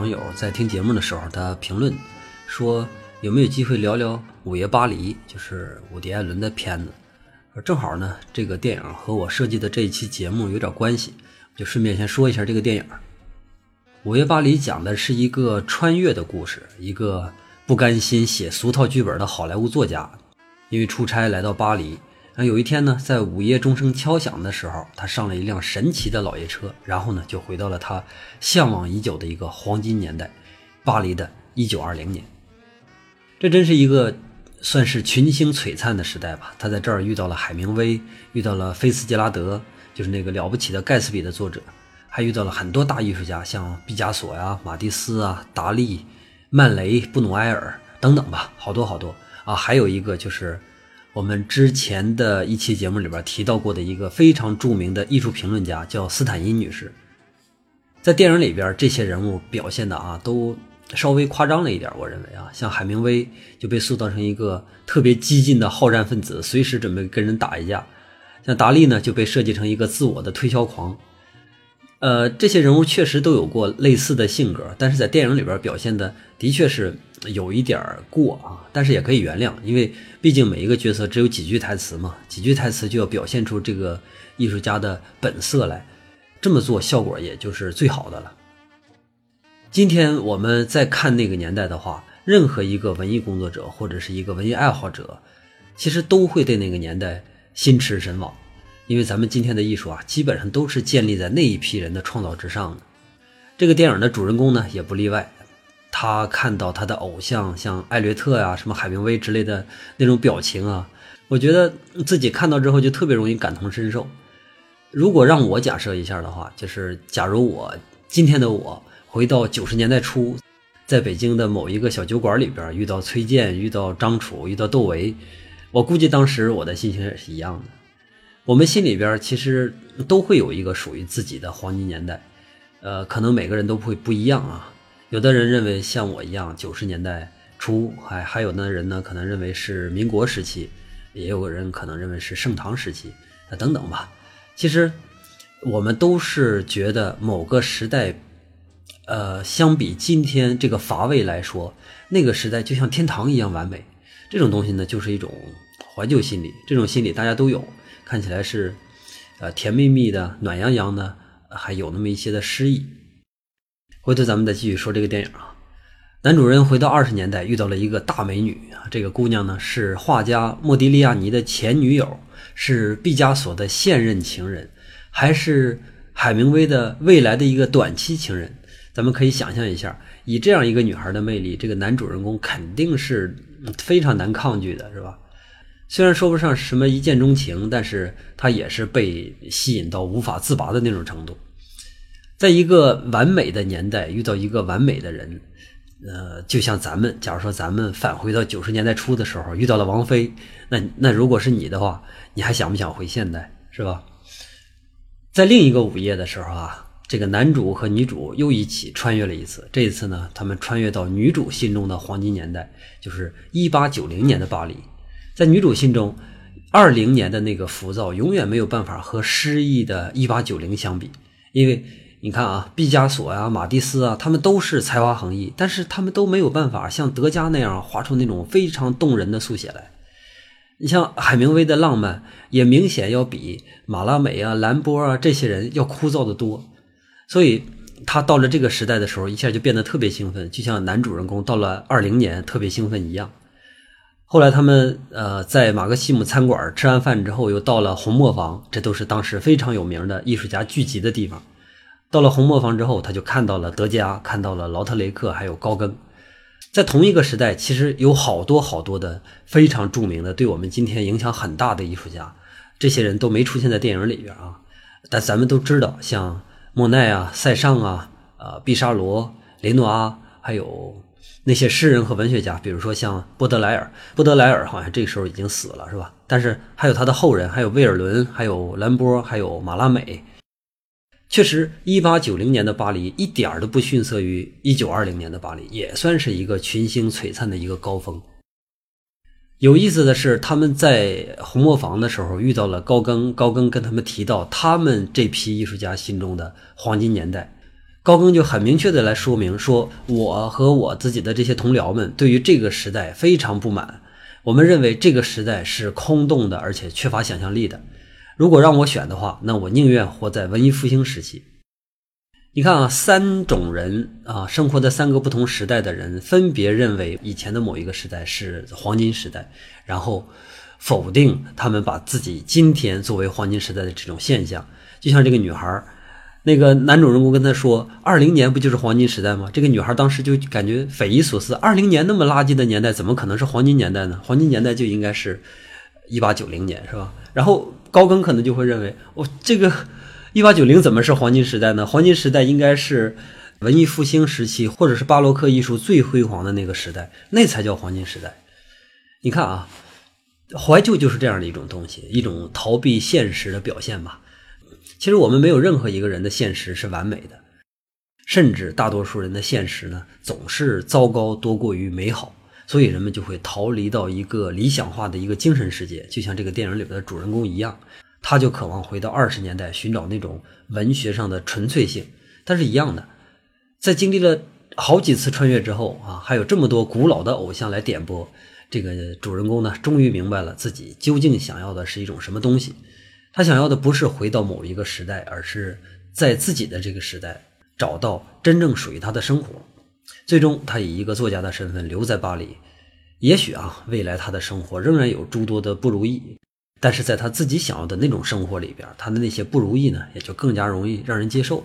网友在听节目的时候，他评论说有没有机会聊聊《午夜巴黎》，就是伍迪·艾伦的片子。正好呢，这个电影和我设计的这一期节目有点关系，就顺便先说一下这个电影。《午夜巴黎》讲的是一个穿越的故事，一个不甘心写俗套剧本的好莱坞作家，因为出差来到巴黎。然后有一天呢，在午夜钟声敲响的时候，他上了一辆神奇的老爷车，然后呢，就回到了他向往已久的一个黄金年代——巴黎的1920年。这真是一个算是群星璀璨的时代吧。他在这儿遇到了海明威，遇到了菲茨杰拉德，就是那个了不起的盖茨比的作者，还遇到了很多大艺术家，像毕加索呀、马蒂斯啊、达利、曼雷、布努埃尔等等吧，好多好多啊。还有一个就是。我们之前的一期节目里边提到过的一个非常著名的艺术评论家叫斯坦因女士，在电影里边这些人物表现的啊都稍微夸张了一点，我认为啊，像海明威就被塑造成一个特别激进的好战分子，随时准备跟人打一架；像达利呢就被设计成一个自我的推销狂。呃，这些人物确实都有过类似的性格，但是在电影里边表现的的确是有一点过啊，但是也可以原谅，因为毕竟每一个角色只有几句台词嘛，几句台词就要表现出这个艺术家的本色来，这么做效果也就是最好的了。今天我们再看那个年代的话，任何一个文艺工作者或者是一个文艺爱好者，其实都会对那个年代心驰神往。因为咱们今天的艺术啊，基本上都是建立在那一批人的创造之上的。这个电影的主人公呢，也不例外。他看到他的偶像，像艾略特呀、什么海明威之类的那种表情啊，我觉得自己看到之后就特别容易感同身受。如果让我假设一下的话，就是假如我今天的我回到九十年代初，在北京的某一个小酒馆里边遇到崔健、遇到张楚、遇到窦唯，我估计当时我的心情也是一样的。我们心里边其实都会有一个属于自己的黄金年代，呃，可能每个人都会不一样啊。有的人认为像我一样九十年代初，还还有的人呢，可能认为是民国时期，也有个人可能认为是盛唐时期，等等吧。其实我们都是觉得某个时代，呃，相比今天这个乏味来说，那个时代就像天堂一样完美。这种东西呢，就是一种怀旧心理，这种心理大家都有。看起来是，呃，甜蜜蜜的、暖洋洋的，还有那么一些的诗意。回头咱们再继续说这个电影啊。男主人回到二十年代，遇到了一个大美女啊。这个姑娘呢是画家莫迪利亚尼的前女友，是毕加索的现任情人，还是海明威的未来的一个短期情人。咱们可以想象一下，以这样一个女孩的魅力，这个男主人公肯定是非常难抗拒的，是吧？虽然说不上什么一见钟情，但是他也是被吸引到无法自拔的那种程度。在一个完美的年代遇到一个完美的人，呃，就像咱们，假如说咱们返回到九十年代初的时候遇到了王菲，那那如果是你的话，你还想不想回现代，是吧？在另一个午夜的时候啊，这个男主和女主又一起穿越了一次，这一次呢，他们穿越到女主心中的黄金年代，就是一八九零年的巴黎。在女主心中，二零年的那个浮躁永远没有办法和诗意的一八九零相比，因为你看啊，毕加索呀、马蒂斯啊，他们都是才华横溢，但是他们都没有办法像德加那样画出那种非常动人的速写来。你像海明威的浪漫，也明显要比马拉美啊、兰波啊这些人要枯燥的多。所以他到了这个时代的时候，一下就变得特别兴奋，就像男主人公到了二零年特别兴奋一样。后来他们呃在马克西姆餐馆吃完饭之后，又到了红磨坊，这都是当时非常有名的艺术家聚集的地方。到了红磨坊之后，他就看到了德加，看到了劳特雷克，还有高更。在同一个时代，其实有好多好多的非常著名的，对我们今天影响很大的艺术家，这些人都没出现在电影里边啊。但咱们都知道，像莫奈啊、塞尚啊、呃毕沙罗、雷诺阿，还有。那些诗人和文学家，比如说像波德莱尔，波德莱尔好像这个时候已经死了，是吧？但是还有他的后人，还有威尔伦，还有兰波，还有马拉美。确实，一八九零年的巴黎一点都不逊色于一九二零年的巴黎，也算是一个群星璀璨的一个高峰。有意思的是，他们在红磨坊的时候遇到了高更，高更跟他们提到他们这批艺术家心中的黄金年代。高更就很明确的来说明说，我和我自己的这些同僚们对于这个时代非常不满，我们认为这个时代是空洞的，而且缺乏想象力的。如果让我选的话，那我宁愿活在文艺复兴时期。你看啊，三种人啊，生活在三个不同时代的人，分别认为以前的某一个时代是黄金时代，然后否定他们把自己今天作为黄金时代的这种现象。就像这个女孩。那个男主人公跟他说：“二零年不就是黄金时代吗？”这个女孩当时就感觉匪夷所思：“二零年那么垃圾的年代，怎么可能是黄金年代呢？黄金年代就应该是一八九零年，是吧？”然后高更可能就会认为：“哦，这个一八九零怎么是黄金时代呢？黄金时代应该是文艺复兴时期，或者是巴洛克艺术最辉煌的那个时代，那才叫黄金时代。”你看啊，怀旧就是这样的一种东西，一种逃避现实的表现吧。其实我们没有任何一个人的现实是完美的，甚至大多数人的现实呢总是糟糕多过于美好，所以人们就会逃离到一个理想化的一个精神世界，就像这个电影里边的主人公一样，他就渴望回到二十年代，寻找那种文学上的纯粹性。但是，一样的，在经历了好几次穿越之后啊，还有这么多古老的偶像来点拨，这个主人公呢，终于明白了自己究竟想要的是一种什么东西。他想要的不是回到某一个时代，而是在自己的这个时代找到真正属于他的生活。最终，他以一个作家的身份留在巴黎。也许啊，未来他的生活仍然有诸多的不如意，但是在他自己想要的那种生活里边，他的那些不如意呢，也就更加容易让人接受。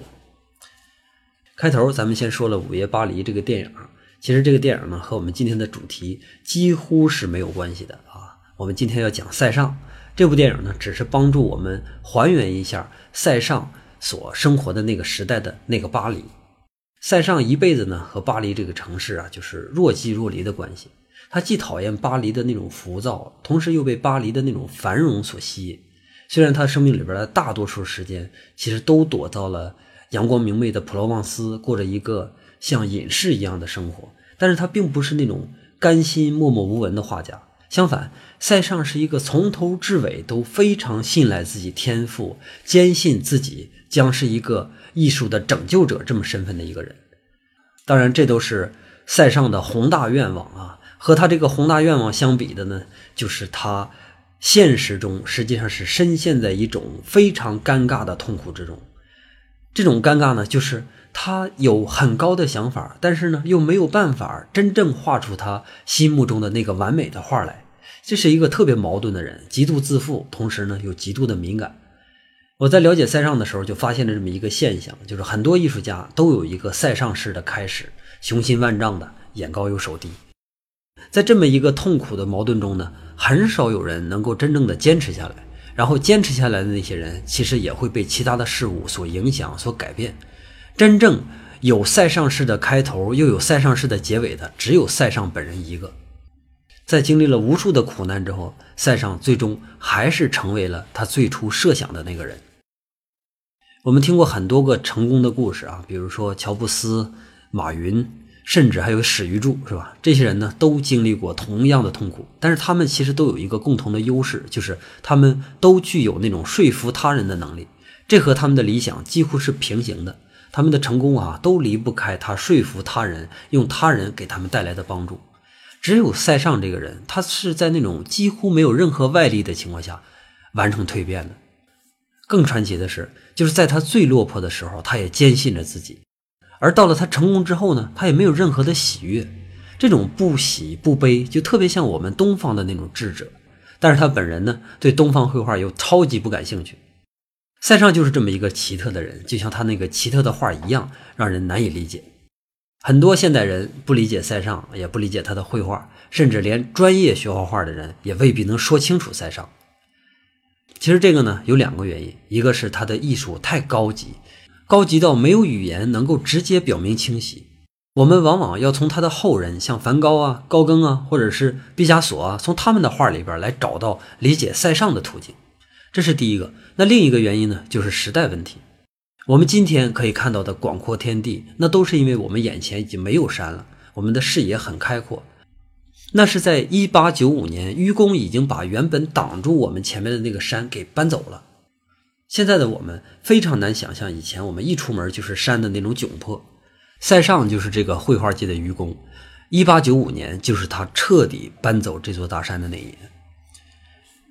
开头咱们先说了《午夜巴黎》这个电影，其实这个电影呢和我们今天的主题几乎是没有关系的啊。我们今天要讲塞尚。这部电影呢，只是帮助我们还原一下塞尚所生活的那个时代的那个巴黎。塞尚一辈子呢和巴黎这个城市啊，就是若即若离的关系。他既讨厌巴黎的那种浮躁，同时又被巴黎的那种繁荣所吸引。虽然他生命里边的大多数时间其实都躲到了阳光明媚的普罗旺斯，过着一个像隐士一样的生活，但是他并不是那种甘心默默无闻的画家。相反，塞尚是一个从头至尾都非常信赖自己天赋、坚信自己将是一个艺术的拯救者这么身份的一个人。当然，这都是塞尚的宏大愿望啊。和他这个宏大愿望相比的呢，就是他现实中实际上是深陷在一种非常尴尬的痛苦之中。这种尴尬呢，就是他有很高的想法，但是呢，又没有办法真正画出他心目中的那个完美的画来。这是一个特别矛盾的人，极度自负，同时呢又极度的敏感。我在了解塞尚的时候，就发现了这么一个现象，就是很多艺术家都有一个塞尚式的开始，雄心万丈的，眼高又手低。在这么一个痛苦的矛盾中呢，很少有人能够真正的坚持下来。然后坚持下来的那些人，其实也会被其他的事物所影响、所改变。真正有塞尚式的开头，又有塞尚式的结尾的，只有塞尚本人一个。在经历了无数的苦难之后，塞尚最终还是成为了他最初设想的那个人。我们听过很多个成功的故事啊，比如说乔布斯、马云，甚至还有史玉柱，是吧？这些人呢，都经历过同样的痛苦，但是他们其实都有一个共同的优势，就是他们都具有那种说服他人的能力。这和他们的理想几乎是平行的。他们的成功啊，都离不开他说服他人，用他人给他们带来的帮助。只有塞尚这个人，他是在那种几乎没有任何外力的情况下完成蜕变的。更传奇的是，就是在他最落魄的时候，他也坚信着自己；而到了他成功之后呢，他也没有任何的喜悦。这种不喜不悲，就特别像我们东方的那种智者。但是他本人呢，对东方绘画又超级不感兴趣。塞尚就是这么一个奇特的人，就像他那个奇特的画一样，让人难以理解。很多现代人不理解塞尚，也不理解他的绘画，甚至连专业学画画的人也未必能说清楚塞尚。其实这个呢有两个原因，一个是他的艺术太高级，高级到没有语言能够直接表明清晰。我们往往要从他的后人，像梵高啊、高更啊，或者是毕加索啊，从他们的画里边来找到理解塞尚的途径。这是第一个。那另一个原因呢，就是时代问题。我们今天可以看到的广阔天地，那都是因为我们眼前已经没有山了，我们的视野很开阔。那是在一八九五年，愚公已经把原本挡住我们前面的那个山给搬走了。现在的我们非常难想象，以前我们一出门就是山的那种窘迫。塞尚就是这个绘画界的愚公，一八九五年就是他彻底搬走这座大山的那一年。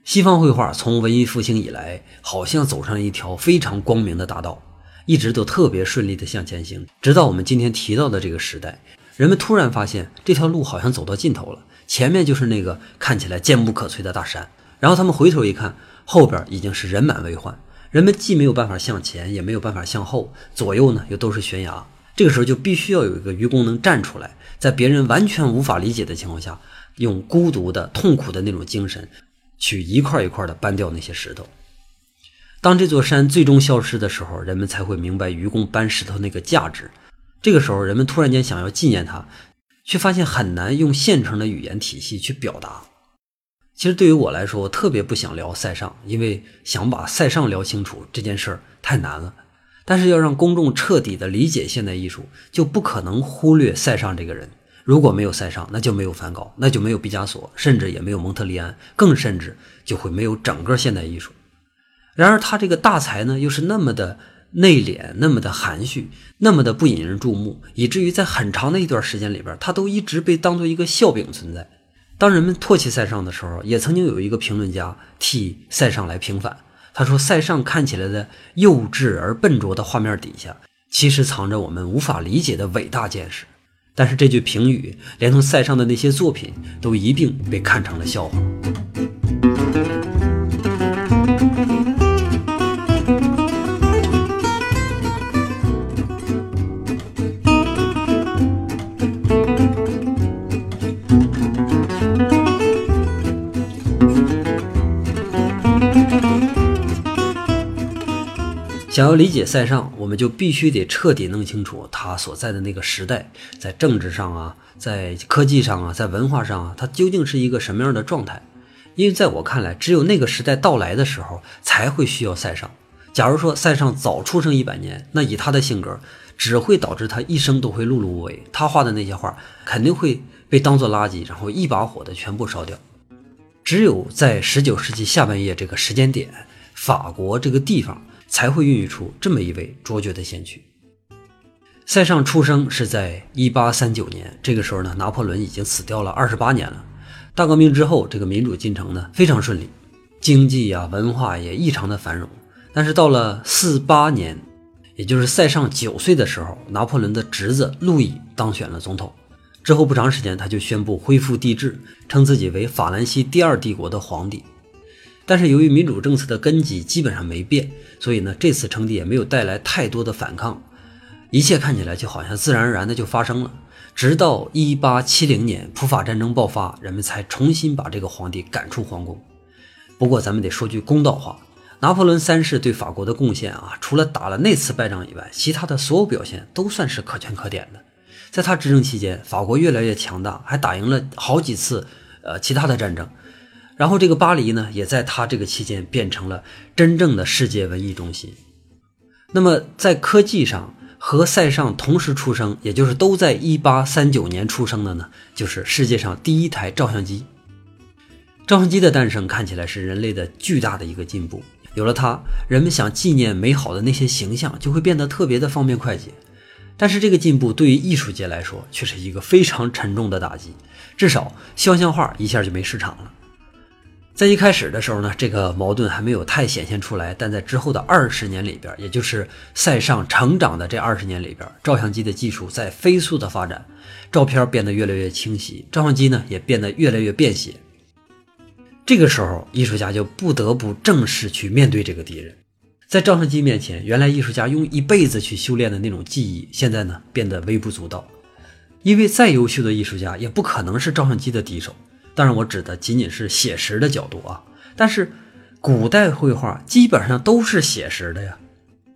西方绘画从文艺复兴以来，好像走上了一条非常光明的大道，一直都特别顺利的向前行，直到我们今天提到的这个时代，人们突然发现这条路好像走到尽头了，前面就是那个看起来坚不可摧的大山，然后他们回头一看，后边已经是人满为患。人们既没有办法向前，也没有办法向后，左右呢又都是悬崖。这个时候就必须要有一个愚公能站出来，在别人完全无法理解的情况下，用孤独的、痛苦的那种精神，去一块一块的搬掉那些石头。当这座山最终消失的时候，人们才会明白愚公搬石头那个价值。这个时候，人们突然间想要纪念他，却发现很难用现成的语言体系去表达。其实对于我来说，我特别不想聊塞尚，因为想把塞尚聊清楚这件事儿太难了。但是要让公众彻底的理解现代艺术，就不可能忽略塞尚这个人。如果没有塞尚，那就没有梵高，那就没有毕加索，甚至也没有蒙特利安，更甚至就会没有整个现代艺术。然而他这个大才呢，又是那么的内敛，那么的含蓄，那么的不引人注目，以至于在很长的一段时间里边，他都一直被当做一个笑柄存在。当人们唾弃塞尚的时候，也曾经有一个评论家替塞尚来平反。他说：“塞尚看起来的幼稚而笨拙的画面底下，其实藏着我们无法理解的伟大见识。”但是这句评语，连同塞尚的那些作品，都一并被看成了笑话。想要理解塞尚，我们就必须得彻底弄清楚他所在的那个时代，在政治上啊，在科技上啊，在文化上啊，他究竟是一个什么样的状态？因为在我看来，只有那个时代到来的时候，才会需要塞尚。假如说塞尚早出生一百年，那以他的性格，只会导致他一生都会碌碌无为。他画的那些画肯定会被当做垃圾，然后一把火的全部烧掉。只有在十九世纪下半叶这个时间点，法国这个地方。才会孕育出这么一位卓绝的先驱。塞尚出生是在一八三九年，这个时候呢，拿破仑已经死掉了二十八年了。大革命之后，这个民主进程呢非常顺利，经济呀、文化也异常的繁荣。但是到了四八年，也就是塞尚九岁的时候，拿破仑的侄子路易当选了总统。之后不长时间，他就宣布恢复帝制，称自己为法兰西第二帝国的皇帝。但是由于民主政策的根基基本上没变，所以呢，这次称帝也没有带来太多的反抗，一切看起来就好像自然而然的就发生了。直到一八七零年普法战争爆发，人们才重新把这个皇帝赶出皇宫。不过咱们得说句公道话，拿破仑三世对法国的贡献啊，除了打了那次败仗以外，其他的所有表现都算是可圈可点的。在他执政期间，法国越来越强大，还打赢了好几次呃其他的战争。然后这个巴黎呢，也在他这个期间变成了真正的世界文艺中心。那么在科技上和塞尚同时出生，也就是都在一八三九年出生的呢，就是世界上第一台照相机。照相机的诞生看起来是人类的巨大的一个进步，有了它，人们想纪念美好的那些形象就会变得特别的方便快捷。但是这个进步对于艺术界来说却是一个非常沉重的打击，至少肖像画一下就没市场了。在一开始的时候呢，这个矛盾还没有太显现出来，但在之后的二十年里边，也就是塞尚成长的这二十年里边，照相机的技术在飞速的发展，照片变得越来越清晰，照相机呢也变得越来越便携。这个时候，艺术家就不得不正式去面对这个敌人。在照相机面前，原来艺术家用一辈子去修炼的那种技艺，现在呢变得微不足道，因为再优秀的艺术家也不可能是照相机的敌手。当然，我指的仅仅是写实的角度啊。但是，古代绘画基本上都是写实的呀。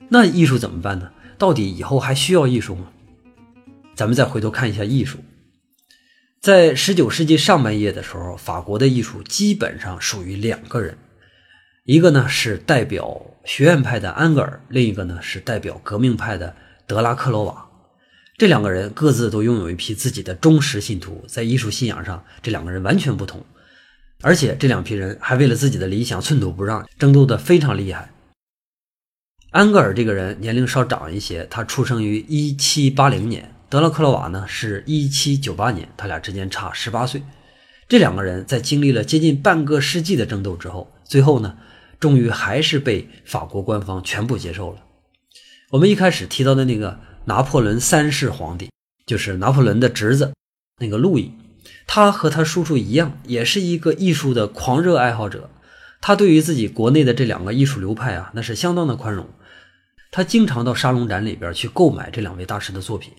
那艺术怎么办呢？到底以后还需要艺术吗？咱们再回头看一下艺术，在十九世纪上半叶的时候，法国的艺术基本上属于两个人，一个呢是代表学院派的安格尔，另一个呢是代表革命派的德拉克罗瓦。这两个人各自都拥有一批自己的忠实信徒，在艺术信仰上，这两个人完全不同，而且这两批人还为了自己的理想寸土不让，争斗得非常厉害。安格尔这个人年龄稍长一些，他出生于一七八零年，德拉克洛瓦呢是一七九八年，他俩之间差十八岁。这两个人在经历了接近半个世纪的争斗之后，最后呢，终于还是被法国官方全部接受了。我们一开始提到的那个拿破仑三世皇帝，就是拿破仑的侄子，那个路易，他和他叔叔一样，也是一个艺术的狂热爱好者。他对于自己国内的这两个艺术流派啊，那是相当的宽容。他经常到沙龙展里边去购买这两位大师的作品。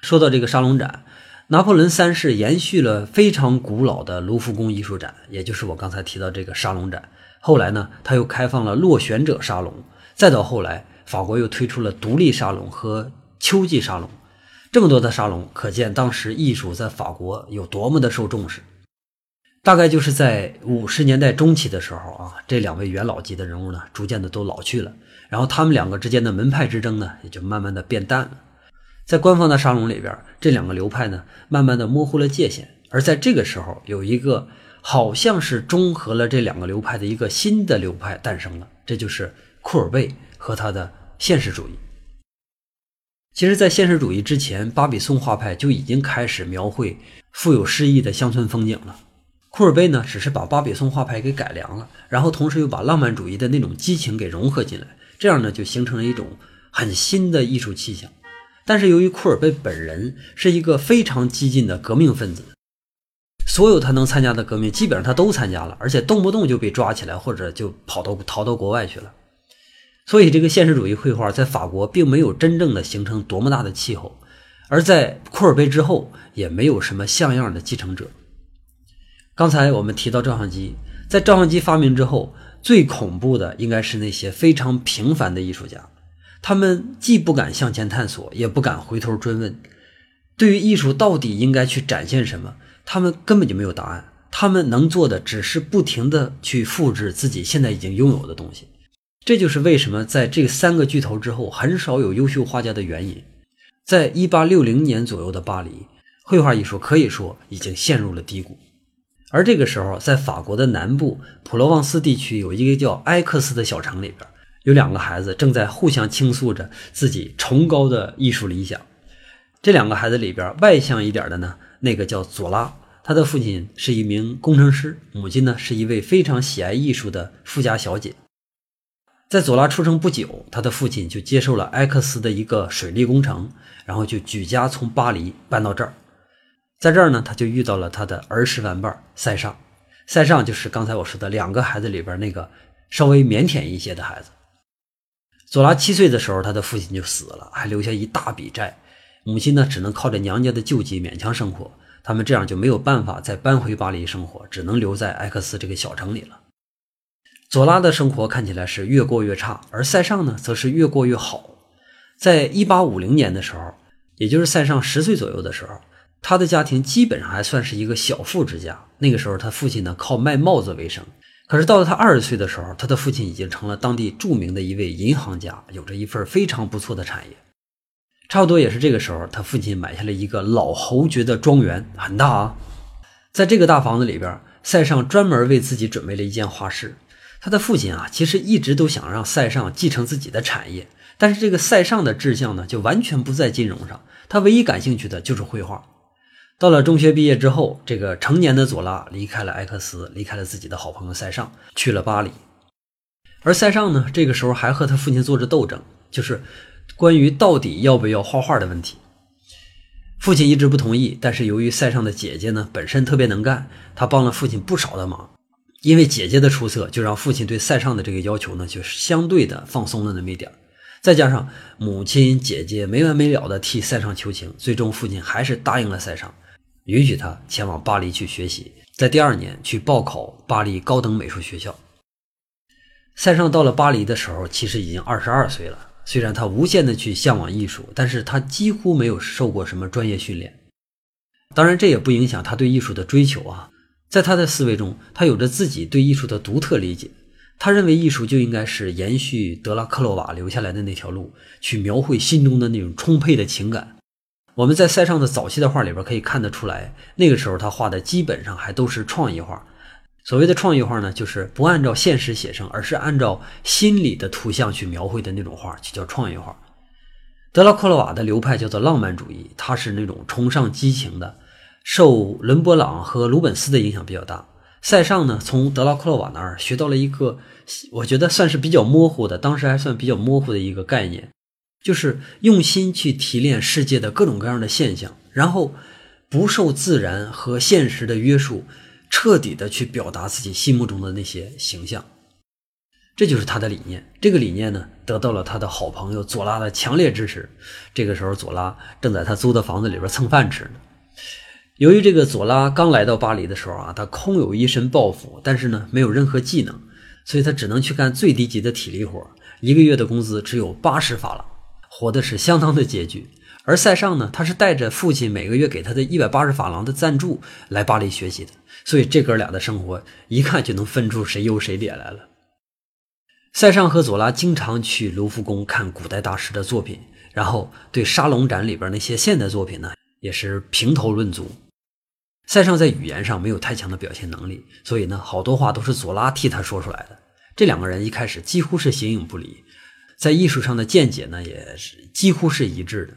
说到这个沙龙展，拿破仑三世延续了非常古老的卢浮宫艺术展，也就是我刚才提到这个沙龙展。后来呢，他又开放了落选者沙龙，再到后来。法国又推出了独立沙龙和秋季沙龙，这么多的沙龙，可见当时艺术在法国有多么的受重视。大概就是在五十年代中期的时候啊，这两位元老级的人物呢，逐渐的都老去了，然后他们两个之间的门派之争呢，也就慢慢的变淡了。在官方的沙龙里边，这两个流派呢，慢慢的模糊了界限。而在这个时候，有一个好像是中和了这两个流派的一个新的流派诞生了，这就是库尔贝和他的。现实主义，其实，在现实主义之前，巴比松画派就已经开始描绘富有诗意的乡村风景了。库尔贝呢，只是把巴比松画派给改良了，然后同时又把浪漫主义的那种激情给融合进来，这样呢，就形成了一种很新的艺术气象。但是，由于库尔贝本人是一个非常激进的革命分子，所有他能参加的革命，基本上他都参加了，而且动不动就被抓起来，或者就跑到逃到国外去了。所以，这个现实主义绘画在法国并没有真正的形成多么大的气候，而在库尔贝之后，也没有什么像样的继承者。刚才我们提到照相机，在照相机发明之后，最恐怖的应该是那些非常平凡的艺术家，他们既不敢向前探索，也不敢回头追问，对于艺术到底应该去展现什么，他们根本就没有答案。他们能做的，只是不停的去复制自己现在已经拥有的东西。这就是为什么在这三个巨头之后很少有优秀画家的原因。在一八六零年左右的巴黎，绘画艺术可以说已经陷入了低谷。而这个时候，在法国的南部普罗旺斯地区，有一个叫埃克斯的小城里边，有两个孩子正在互相倾诉着自己崇高的艺术理想。这两个孩子里边，外向一点的呢，那个叫佐拉，他的父亲是一名工程师，母亲呢是一位非常喜爱艺术的富家小姐。在佐拉出生不久，他的父亲就接受了埃克斯的一个水利工程，然后就举家从巴黎搬到这儿。在这儿呢，他就遇到了他的儿时玩伴塞尚。塞尚就是刚才我说的两个孩子里边那个稍微腼腆一些的孩子。佐拉七岁的时候，他的父亲就死了，还留下一大笔债。母亲呢，只能靠着娘家的救济勉强生活。他们这样就没有办法再搬回巴黎生活，只能留在埃克斯这个小城里了。佐拉的生活看起来是越过越差，而塞尚呢，则是越过越好。在一八五零年的时候，也就是塞尚十岁左右的时候，他的家庭基本上还算是一个小富之家。那个时候，他父亲呢靠卖帽子为生。可是到了他二十岁的时候，他的父亲已经成了当地著名的一位银行家，有着一份非常不错的产业。差不多也是这个时候，他父亲买下了一个老侯爵的庄园，很大啊。在这个大房子里边，塞尚专门为自己准备了一间画室。他的父亲啊，其实一直都想让塞尚继承自己的产业，但是这个塞尚的志向呢，就完全不在金融上，他唯一感兴趣的就是绘画。到了中学毕业之后，这个成年的佐拉离开了埃克斯，离开了自己的好朋友塞尚，去了巴黎。而塞尚呢，这个时候还和他父亲做着斗争，就是关于到底要不要画画的问题。父亲一直不同意，但是由于塞尚的姐姐呢，本身特别能干，她帮了父亲不少的忙。因为姐姐的出色，就让父亲对塞尚的这个要求呢，就是相对的放松了那么一点再加上母亲、姐姐没完没了的替塞尚求情，最终父亲还是答应了塞尚，允许他前往巴黎去学习，在第二年去报考巴黎高等美术学校。塞尚到了巴黎的时候，其实已经二十二岁了。虽然他无限的去向往艺术，但是他几乎没有受过什么专业训练。当然，这也不影响他对艺术的追求啊。在他的思维中，他有着自己对艺术的独特理解。他认为艺术就应该是延续德拉克洛瓦留下来的那条路，去描绘心中的那种充沛的情感。我们在塞尚的早期的画里边可以看得出来，那个时候他画的基本上还都是创意画，所谓的创意画呢，就是不按照现实写生，而是按照心理的图像去描绘的那种画，就叫创意画。德拉克洛瓦的流派叫做浪漫主义，他是那种崇尚激情的，受伦勃朗和鲁本斯的影响比较大。塞尚呢，从德拉克洛瓦那儿学到了一个，我觉得算是比较模糊的，当时还算比较模糊的一个概念，就是用心去提炼世界的各种各样的现象，然后不受自然和现实的约束。彻底的去表达自己心目中的那些形象，这就是他的理念。这个理念呢，得到了他的好朋友左拉的强烈支持。这个时候，左拉正在他租的房子里边蹭饭吃呢。由于这个左拉刚来到巴黎的时候啊，他空有一身抱负，但是呢，没有任何技能，所以他只能去干最低级的体力活，一个月的工资只有八十法郎，活的是相当的拮据。而塞尚呢，他是带着父亲每个月给他的一百八十法郎的赞助来巴黎学习的。所以这哥俩的生活一看就能分出谁优谁劣来了。塞尚和左拉经常去卢浮宫看古代大师的作品，然后对沙龙展里边那些现代作品呢，也是评头论足。塞尚在语言上没有太强的表现能力，所以呢，好多话都是左拉替他说出来的。这两个人一开始几乎是形影不离，在艺术上的见解呢，也是几乎是一致的。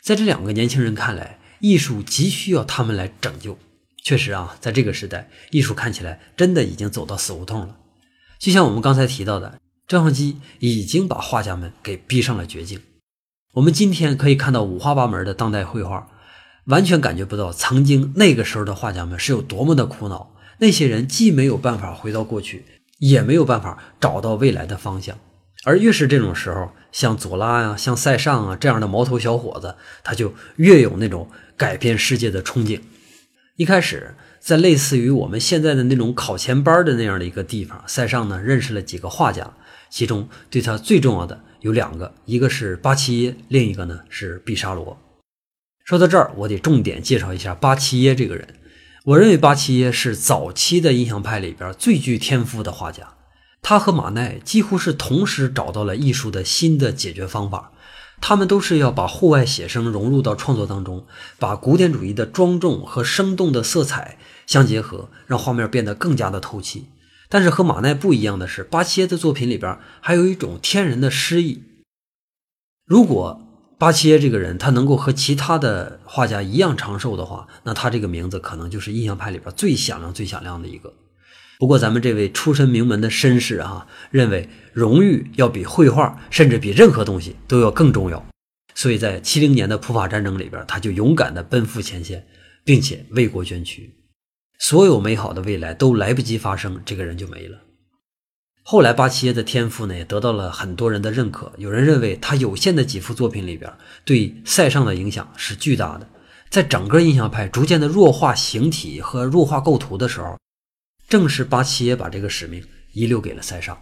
在这两个年轻人看来，艺术急需要他们来拯救。确实啊，在这个时代，艺术看起来真的已经走到死胡同了。就像我们刚才提到的，照相机已经把画家们给逼上了绝境。我们今天可以看到五花八门的当代绘画，完全感觉不到曾经那个时候的画家们是有多么的苦恼。那些人既没有办法回到过去，也没有办法找到未来的方向。而越是这种时候，像左拉呀、像塞尚啊这样的毛头小伙子，他就越有那种改变世界的憧憬。一开始，在类似于我们现在的那种考前班的那样的一个地方，塞尚呢认识了几个画家，其中对他最重要的有两个，一个是巴齐耶，另一个呢是毕沙罗。说到这儿，我得重点介绍一下巴齐耶这个人。我认为巴齐耶是早期的印象派里边最具天赋的画家，他和马奈几乎是同时找到了艺术的新的解决方法。他们都是要把户外写生融入到创作当中，把古典主义的庄重和生动的色彩相结合，让画面变得更加的透气。但是和马奈不一样的是，巴齐耶的作品里边还有一种天然的诗意。如果巴切耶这个人他能够和其他的画家一样长寿的话，那他这个名字可能就是印象派里边最响亮、最响亮的一个。不过，咱们这位出身名门的绅士啊，认为荣誉要比绘画，甚至比任何东西都要更重要。所以在七零年的普法战争里边，他就勇敢地奔赴前线，并且为国捐躯。所有美好的未来都来不及发生，这个人就没了。后来，巴齐耶的天赋呢，也得到了很多人的认可。有人认为他有限的几幅作品里边，对塞尚的影响是巨大的。在整个印象派逐渐的弱化形体和弱化构图的时候。正是巴齐耶把这个使命遗留给了塞尚。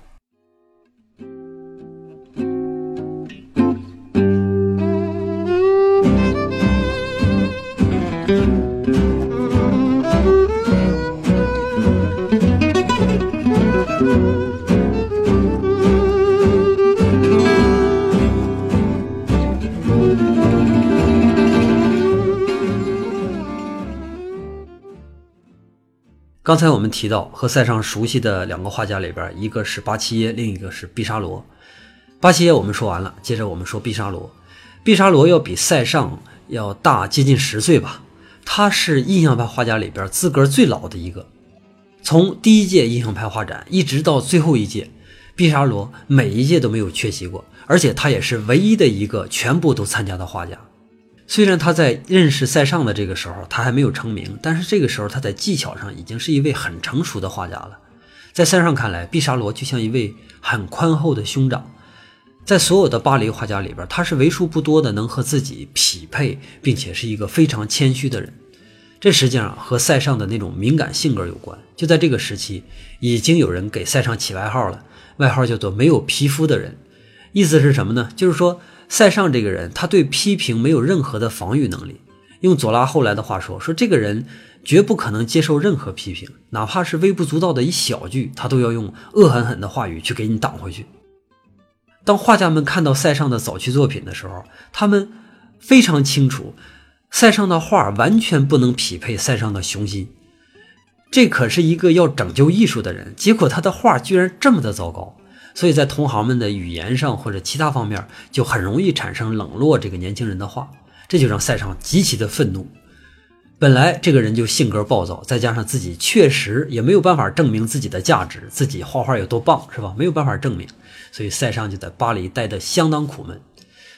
刚才我们提到和塞尚熟悉的两个画家里边，一个是巴齐耶，另一个是毕沙罗。巴齐耶我们说完了，接着我们说毕沙罗。毕沙罗要比塞尚要大接近十岁吧，他是印象派画家里边资格最老的一个。从第一届印象派画展一直到最后一届，毕沙罗每一届都没有缺席过，而且他也是唯一的一个全部都参加的画家。虽然他在认识塞尚的这个时候，他还没有成名，但是这个时候他在技巧上已经是一位很成熟的画家了。在塞尚看来，毕沙罗就像一位很宽厚的兄长，在所有的巴黎画家里边，他是为数不多的能和自己匹配，并且是一个非常谦虚的人。这实际上和塞尚的那种敏感性格有关。就在这个时期，已经有人给塞尚起外号了，外号叫做“没有皮肤的人”，意思是什么呢？就是说。塞尚这个人，他对批评没有任何的防御能力。用左拉后来的话说，说这个人绝不可能接受任何批评，哪怕是微不足道的一小句，他都要用恶狠狠的话语去给你挡回去。当画家们看到塞尚的早期作品的时候，他们非常清楚，塞尚的画完全不能匹配塞尚的雄心。这可是一个要拯救艺术的人，结果他的画居然这么的糟糕，所以在同行们的语言上或者其他方面，就很容易产生冷落这个年轻人的话，这就让塞尚极其的愤怒。本来这个人就性格暴躁，再加上自己确实也没有办法证明自己的价值，自己画画有多棒，是吧？没有办法证明，所以塞尚就在巴黎待得相当苦闷。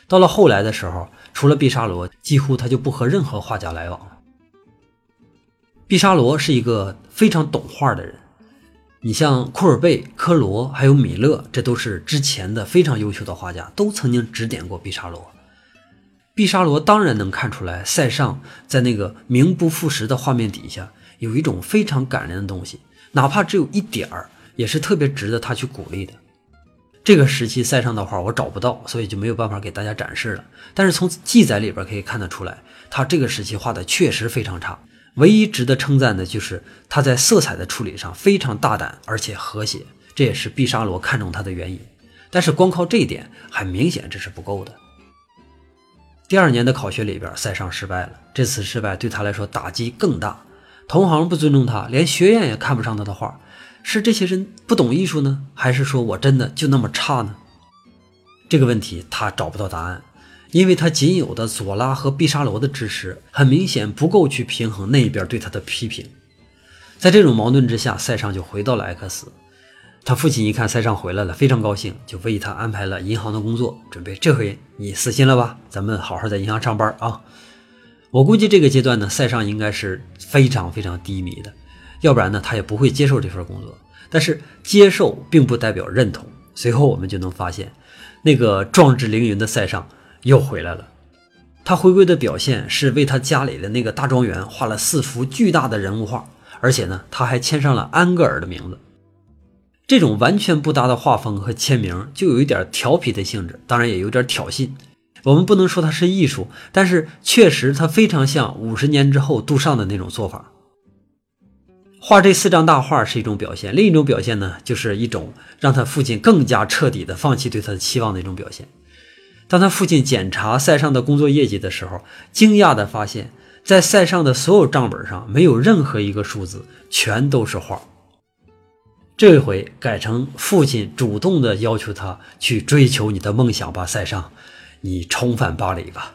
到了后来的时候，除了毕沙罗，几乎他就不和任何画家来往了。毕沙罗是一个非常懂画的人，你像库尔贝、科罗还有米勒，这都是之前的非常优秀的画家，都曾经指点过毕沙罗。毕沙罗当然能看出来，塞尚在那个名不副实的画面底下有一种非常感人的东西，哪怕只有一点儿，也是特别值得他去鼓励的。这个时期塞尚的画我找不到，所以就没有办法给大家展示了。但是从记载里边可以看得出来，他这个时期画的确实非常差。唯一值得称赞的就是他在色彩的处理上非常大胆而且和谐，这也是毕沙罗看中他的原因。但是光靠这一点，很明显这是不够的。第二年的考学里边，塞尚失败了。这次失败对他来说打击更大，同行不尊重他，连学院也看不上他的画。是这些人不懂艺术呢，还是说我真的就那么差呢？这个问题他找不到答案，因为他仅有的左拉和毕沙罗的支持，很明显不够去平衡那边对他的批评。在这种矛盾之下，塞尚就回到了埃克斯。他父亲一看塞尚回来了，非常高兴，就为他安排了银行的工作，准备这回你死心了吧？咱们好好在银行上班啊！我估计这个阶段呢，塞尚应该是非常非常低迷的，要不然呢，他也不会接受这份工作。但是接受并不代表认同。随后我们就能发现，那个壮志凌云的塞尚又回来了。他回归的表现是为他家里的那个大庄园画了四幅巨大的人物画，而且呢，他还签上了安格尔的名字。这种完全不搭的画风和签名，就有一点调皮的性质，当然也有点挑衅。我们不能说它是艺术，但是确实它非常像五十年之后杜尚的那种做法。画这四张大画是一种表现，另一种表现呢，就是一种让他父亲更加彻底的放弃对他的期望的一种表现。当他父亲检查塞尚的工作业绩的时候，惊讶地发现，在塞尚的所有账本上没有任何一个数字，全都是画。这回改成父亲主动的要求他去追求你的梦想吧，塞尚，你重返巴黎吧。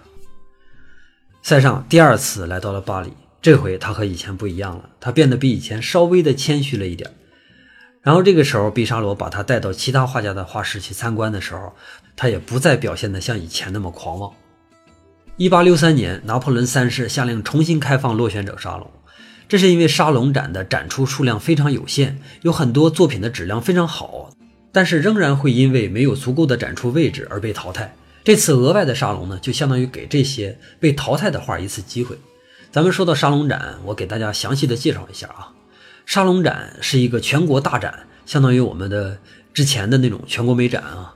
塞尚第二次来到了巴黎，这回他和以前不一样了，他变得比以前稍微的谦虚了一点。然后这个时候，毕沙罗把他带到其他画家的画室去参观的时候，他也不再表现得像以前那么狂妄。一八六三年，拿破仑三世下令重新开放落选者沙龙。这是因为沙龙展的展出数量非常有限，有很多作品的质量非常好，但是仍然会因为没有足够的展出位置而被淘汰。这次额外的沙龙呢，就相当于给这些被淘汰的画一次机会。咱们说到沙龙展，我给大家详细的介绍一下啊。沙龙展是一个全国大展，相当于我们的之前的那种全国美展啊。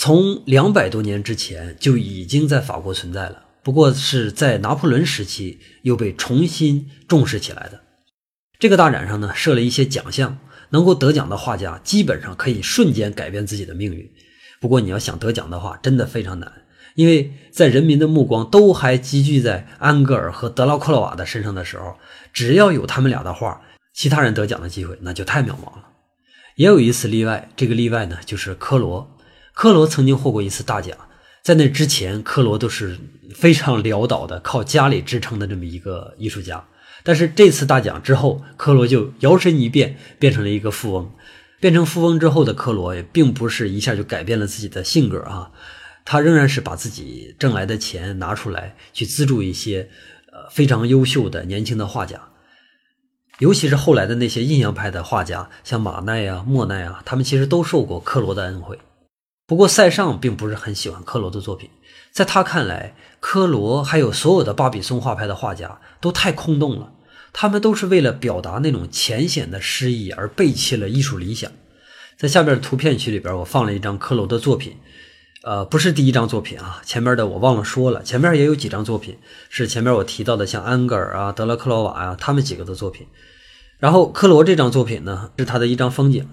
从两百多年之前就已经在法国存在了。不过是在拿破仑时期又被重新重视起来的。这个大展上呢，设了一些奖项，能够得奖的画家基本上可以瞬间改变自己的命运。不过你要想得奖的话，真的非常难，因为在人民的目光都还集聚在安格尔和德拉克洛瓦的身上的时候，只要有他们俩的画，其他人得奖的机会那就太渺茫了。也有一次例外，这个例外呢就是科罗。科罗曾经获过一次大奖。在那之前，科罗都是非常潦倒的，靠家里支撑的这么一个艺术家。但是这次大奖之后，科罗就摇身一变，变成了一个富翁。变成富翁之后的科罗也并不是一下就改变了自己的性格啊，他仍然是把自己挣来的钱拿出来去资助一些呃非常优秀的年轻的画家，尤其是后来的那些印象派的画家，像马奈啊、莫奈啊，他们其实都受过科罗的恩惠。不过塞尚并不是很喜欢科罗的作品，在他看来，科罗还有所有的巴比松画派的画家都太空洞了，他们都是为了表达那种浅显的诗意而背弃了艺术理想。在下边的图片区里边，我放了一张科罗的作品，呃，不是第一张作品啊，前面的我忘了说了，前面也有几张作品是前面我提到的，像安格尔啊、德拉克罗瓦啊他们几个的作品。然后科罗这张作品呢，是他的一张风景。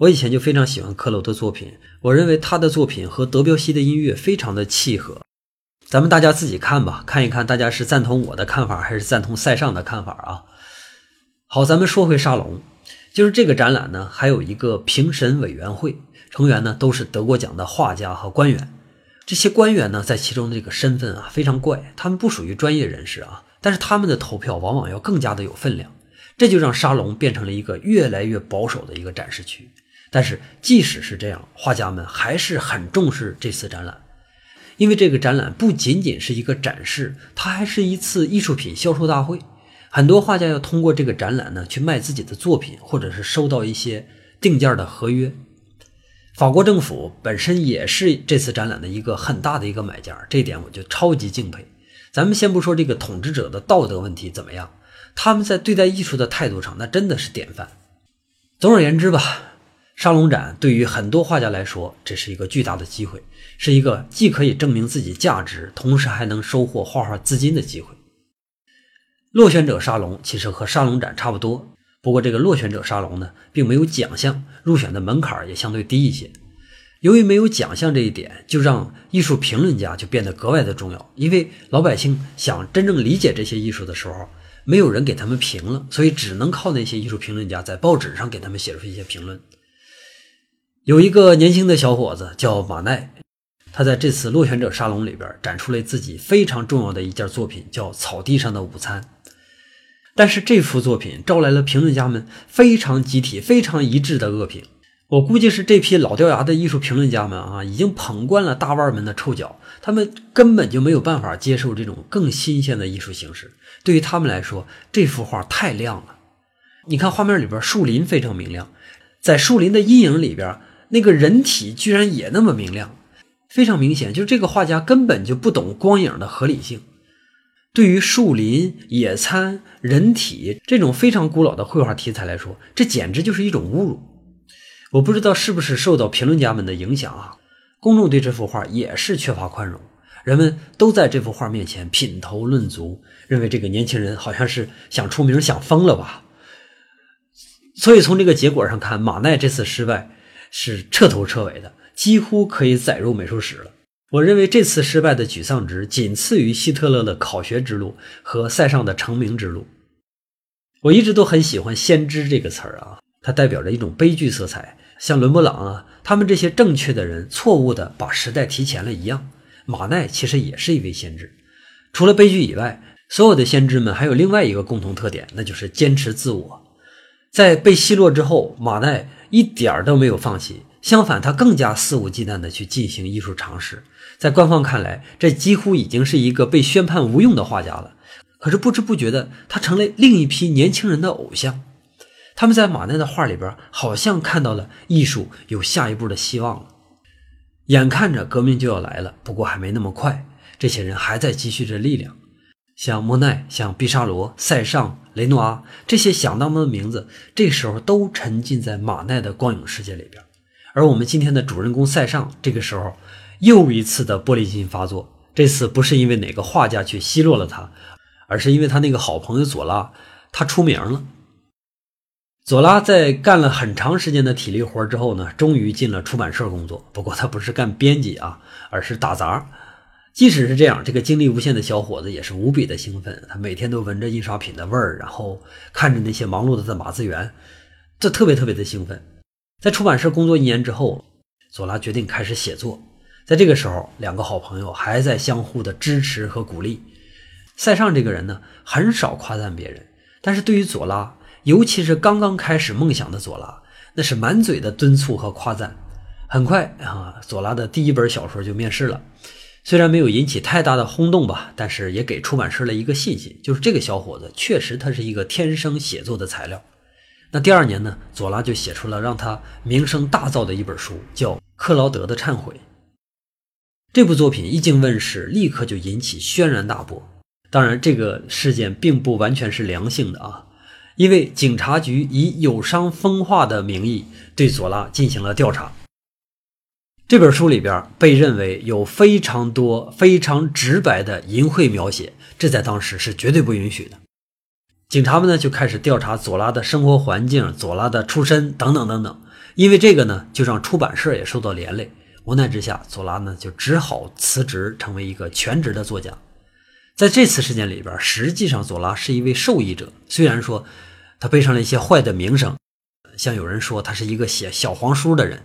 我以前就非常喜欢克罗的作品，我认为他的作品和德彪西的音乐非常的契合。咱们大家自己看吧，看一看大家是赞同我的看法还是赞同塞尚的看法啊？好，咱们说回沙龙，就是这个展览呢，还有一个评审委员会，成员呢都是得过奖的画家和官员。这些官员呢，在其中的这个身份啊非常怪，他们不属于专业人士啊，但是他们的投票往往要更加的有分量，这就让沙龙变成了一个越来越保守的一个展示区。但是即使是这样，画家们还是很重视这次展览，因为这个展览不仅仅是一个展示，它还是一次艺术品销售大会。很多画家要通过这个展览呢去卖自己的作品，或者是收到一些定件的合约。法国政府本身也是这次展览的一个很大的一个买家，这点我就超级敬佩。咱们先不说这个统治者的道德问题怎么样，他们在对待艺术的态度上，那真的是典范。总而言之吧，沙龙展对于很多画家来说，这是一个巨大的机会，是一个既可以证明自己价值，同时还能收获画画资金的机会。落选者沙龙其实和沙龙展差不多。不过，这个落选者沙龙呢，并没有奖项，入选的门槛也相对低一些。由于没有奖项这一点，就让艺术评论家就变得格外的重要。因为老百姓想真正理解这些艺术的时候，没有人给他们评了，所以只能靠那些艺术评论家在报纸上给他们写出一些评论。有一个年轻的小伙子叫马奈，他在这次落选者沙龙里边展出了自己非常重要的一件作品，叫《草地上的午餐》。但是这幅作品招来了评论家们非常集体、非常一致的恶评。我估计是这批老掉牙的艺术评论家们啊，已经捧惯了大腕们的臭脚，他们根本就没有办法接受这种更新鲜的艺术形式。对于他们来说，这幅画太亮了。你看画面里边，树林非常明亮，在树林的阴影里边，那个人体居然也那么明亮，非常明显，就是这个画家根本就不懂光影的合理性。对于树林、野餐、人体这种非常古老的绘画题材来说，这简直就是一种侮辱。我不知道是不是受到评论家们的影响啊，公众对这幅画也是缺乏宽容，人们都在这幅画面前品头论足，认为这个年轻人好像是想出名想疯了吧。所以从这个结果上看，马奈这次失败是彻头彻尾的，几乎可以载入美术史了。我认为这次失败的沮丧值仅次于希特勒的考学之路和塞尚的成名之路。我一直都很喜欢“先知”这个词儿啊，它代表着一种悲剧色彩，像伦勃朗啊，他们这些正确的人错误的把时代提前了一样。马奈其实也是一位先知。除了悲剧以外，所有的先知们还有另外一个共同特点，那就是坚持自我。在被奚落之后，马奈一点儿都没有放弃。相反，他更加肆无忌惮地去进行艺术尝试。在官方看来，这几乎已经是一个被宣判无用的画家了。可是不知不觉的，他成了另一批年轻人的偶像。他们在马奈的画里边，好像看到了艺术有下一步的希望了。眼看着革命就要来了，不过还没那么快。这些人还在积蓄着力量，像莫奈、像毕沙罗、塞尚、雷诺阿这些响当当的名字，这时候都沉浸在马奈的光影世界里边。而我们今天的主人公塞尚，这个时候又一次的玻璃心发作。这次不是因为哪个画家去奚落了他，而是因为他那个好朋友左拉，他出名了。左拉在干了很长时间的体力活之后呢，终于进了出版社工作。不过他不是干编辑啊，而是打杂。即使是这样，这个精力无限的小伙子也是无比的兴奋。他每天都闻着印刷品的味儿，然后看着那些忙碌的码字员，这特别特别的兴奋。在出版社工作一年之后，左拉决定开始写作。在这个时候，两个好朋友还在相互的支持和鼓励。塞尚这个人呢，很少夸赞别人，但是对于左拉，尤其是刚刚开始梦想的左拉，那是满嘴的敦促和夸赞。很快啊，左拉的第一本小说就面世了，虽然没有引起太大的轰动吧，但是也给出版社了一个信心，就是这个小伙子确实他是一个天生写作的材料。那第二年呢，左拉就写出了让他名声大噪的一本书，叫《克劳德的忏悔》。这部作品一经问世，立刻就引起轩然大波。当然，这个事件并不完全是良性的啊，因为警察局以有伤风化的名义对左拉进行了调查。这本书里边被认为有非常多非常直白的淫秽描写，这在当时是绝对不允许的。警察们呢就开始调查左拉的生活环境、左拉的出身等等等等，因为这个呢就让出版社也受到连累。无奈之下，左拉呢就只好辞职，成为一个全职的作家。在这次事件里边，实际上左拉是一位受益者。虽然说他背上了一些坏的名声，像有人说他是一个写小黄书的人。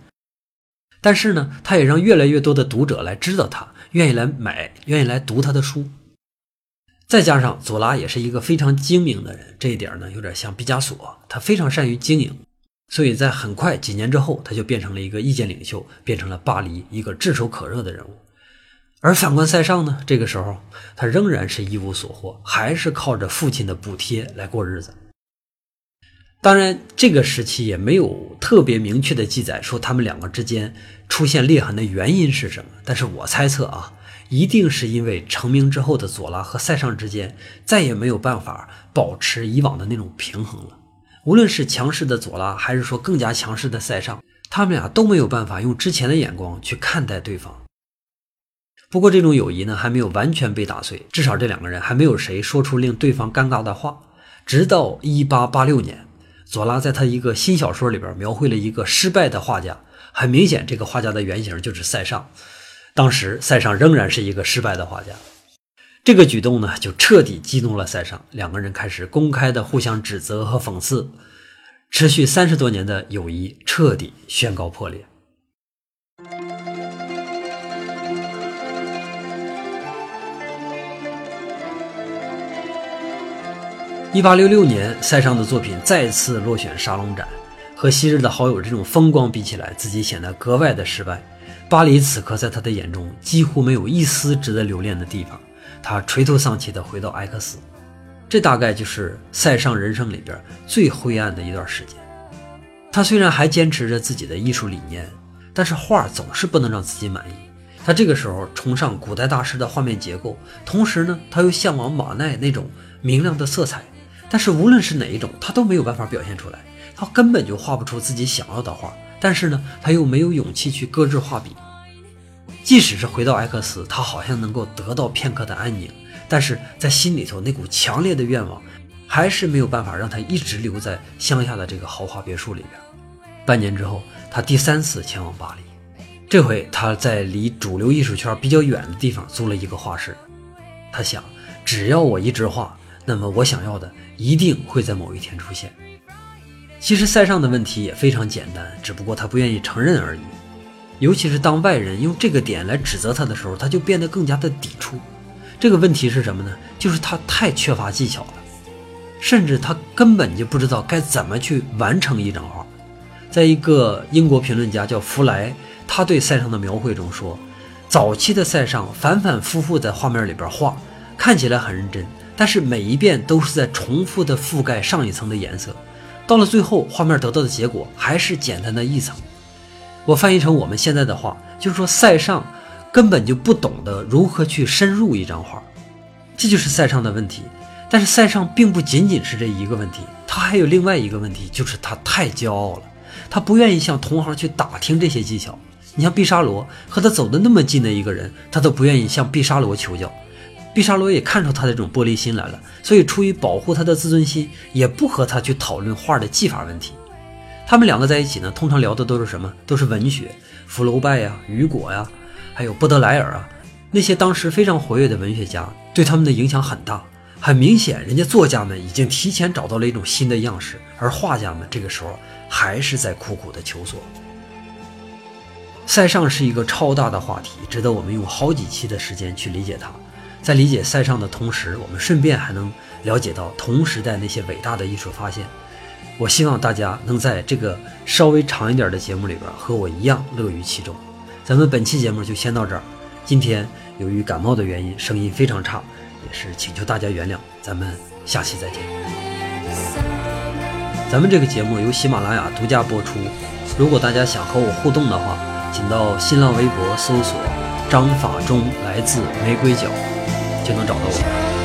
但是呢，他也让越来越多的读者来知道他，愿意来买，愿意来读他的书。再加上左拉也是一个非常精明的人，这一点呢有点像毕加索，他非常善于经营，所以在很快几年之后，他就变成了一个意见领袖，变成了巴黎一个炙手可热的人物。而反观塞尚呢，这个时候他仍然是一无所获，还是靠着父亲的补贴来过日子。当然，这个时期也没有特别明确的记载说他们两个之间出现裂痕的原因是什么，但是我猜测啊。一定是因为成名之后的左拉和塞尚之间再也没有办法保持以往的那种平衡了。无论是强势的左拉，还是说更加强势的塞尚，他们俩都没有办法用之前的眼光去看待对方。不过，这种友谊呢，还没有完全被打碎，至少这两个人还没有谁说出令对方尴尬的话。直到1886年，左拉在他一个新小说里边描绘了一个失败的画家，很明显，这个画家的原型就是塞尚。当时塞尚仍然是一个失败的画家，这个举动呢，就彻底激怒了塞尚，两个人开始公开的互相指责和讽刺，持续三十多年的友谊彻底宣告破裂。一八六六年，塞尚的作品再次落选沙龙展，和昔日的好友这种风光比起来，自己显得格外的失败。巴黎此刻在他的眼中几乎没有一丝值得留恋的地方，他垂头丧气地回到埃克斯，这大概就是塞尚人生里边最灰暗的一段时间。他虽然还坚持着自己的艺术理念，但是画总是不能让自己满意。他这个时候崇尚古代大师的画面结构，同时呢，他又向往马奈那种明亮的色彩，但是无论是哪一种，他都没有办法表现出来，他根本就画不出自己想要的画。但是呢，他又没有勇气去搁置画笔。即使是回到埃克斯，他好像能够得到片刻的安宁，但是在心里头那股强烈的愿望，还是没有办法让他一直留在乡下的这个豪华别墅里边。半年之后，他第三次前往巴黎，这回他在离主流艺术圈比较远的地方租了一个画室。他想，只要我一直画，那么我想要的一定会在某一天出现。其实塞尚的问题也非常简单，只不过他不愿意承认而已。尤其是当外人用这个点来指责他的时候，他就变得更加的抵触。这个问题是什么呢？就是他太缺乏技巧了，甚至他根本就不知道该怎么去完成一张画。在一个英国评论家叫弗莱，他对塞尚的描绘中说，早期的塞尚反反复复在画面里边画，看起来很认真，但是每一遍都是在重复的覆盖上一层的颜色。到了最后，画面得到的结果还是简单的一层。我翻译成我们现在的话，就是说塞尚根本就不懂得如何去深入一张画，这就是塞尚的问题。但是塞尚并不仅仅是这一个问题，他还有另外一个问题，就是他太骄傲了，他不愿意向同行去打听这些技巧。你像毕沙罗和他走得那么近的一个人，他都不愿意向毕沙罗求教。毕沙罗也看出他的这种玻璃心来了，所以出于保护他的自尊心，也不和他去讨论画的技法问题。他们两个在一起呢，通常聊的都是什么？都是文学，福楼拜呀、雨果呀，还有波德莱尔啊，那些当时非常活跃的文学家，对他们的影响很大。很明显，人家作家们已经提前找到了一种新的样式，而画家们这个时候还是在苦苦的求索。塞尚是一个超大的话题，值得我们用好几期的时间去理解它。在理解塞尚的同时，我们顺便还能了解到同时代那些伟大的艺术发现。我希望大家能在这个稍微长一点的节目里边和我一样乐于其中。咱们本期节目就先到这儿。今天由于感冒的原因，声音非常差，也是请求大家原谅。咱们下期再见。咱们这个节目由喜马拉雅独家播出。如果大家想和我互动的话，请到新浪微博搜索“张法中来自玫瑰角”。就能找到我。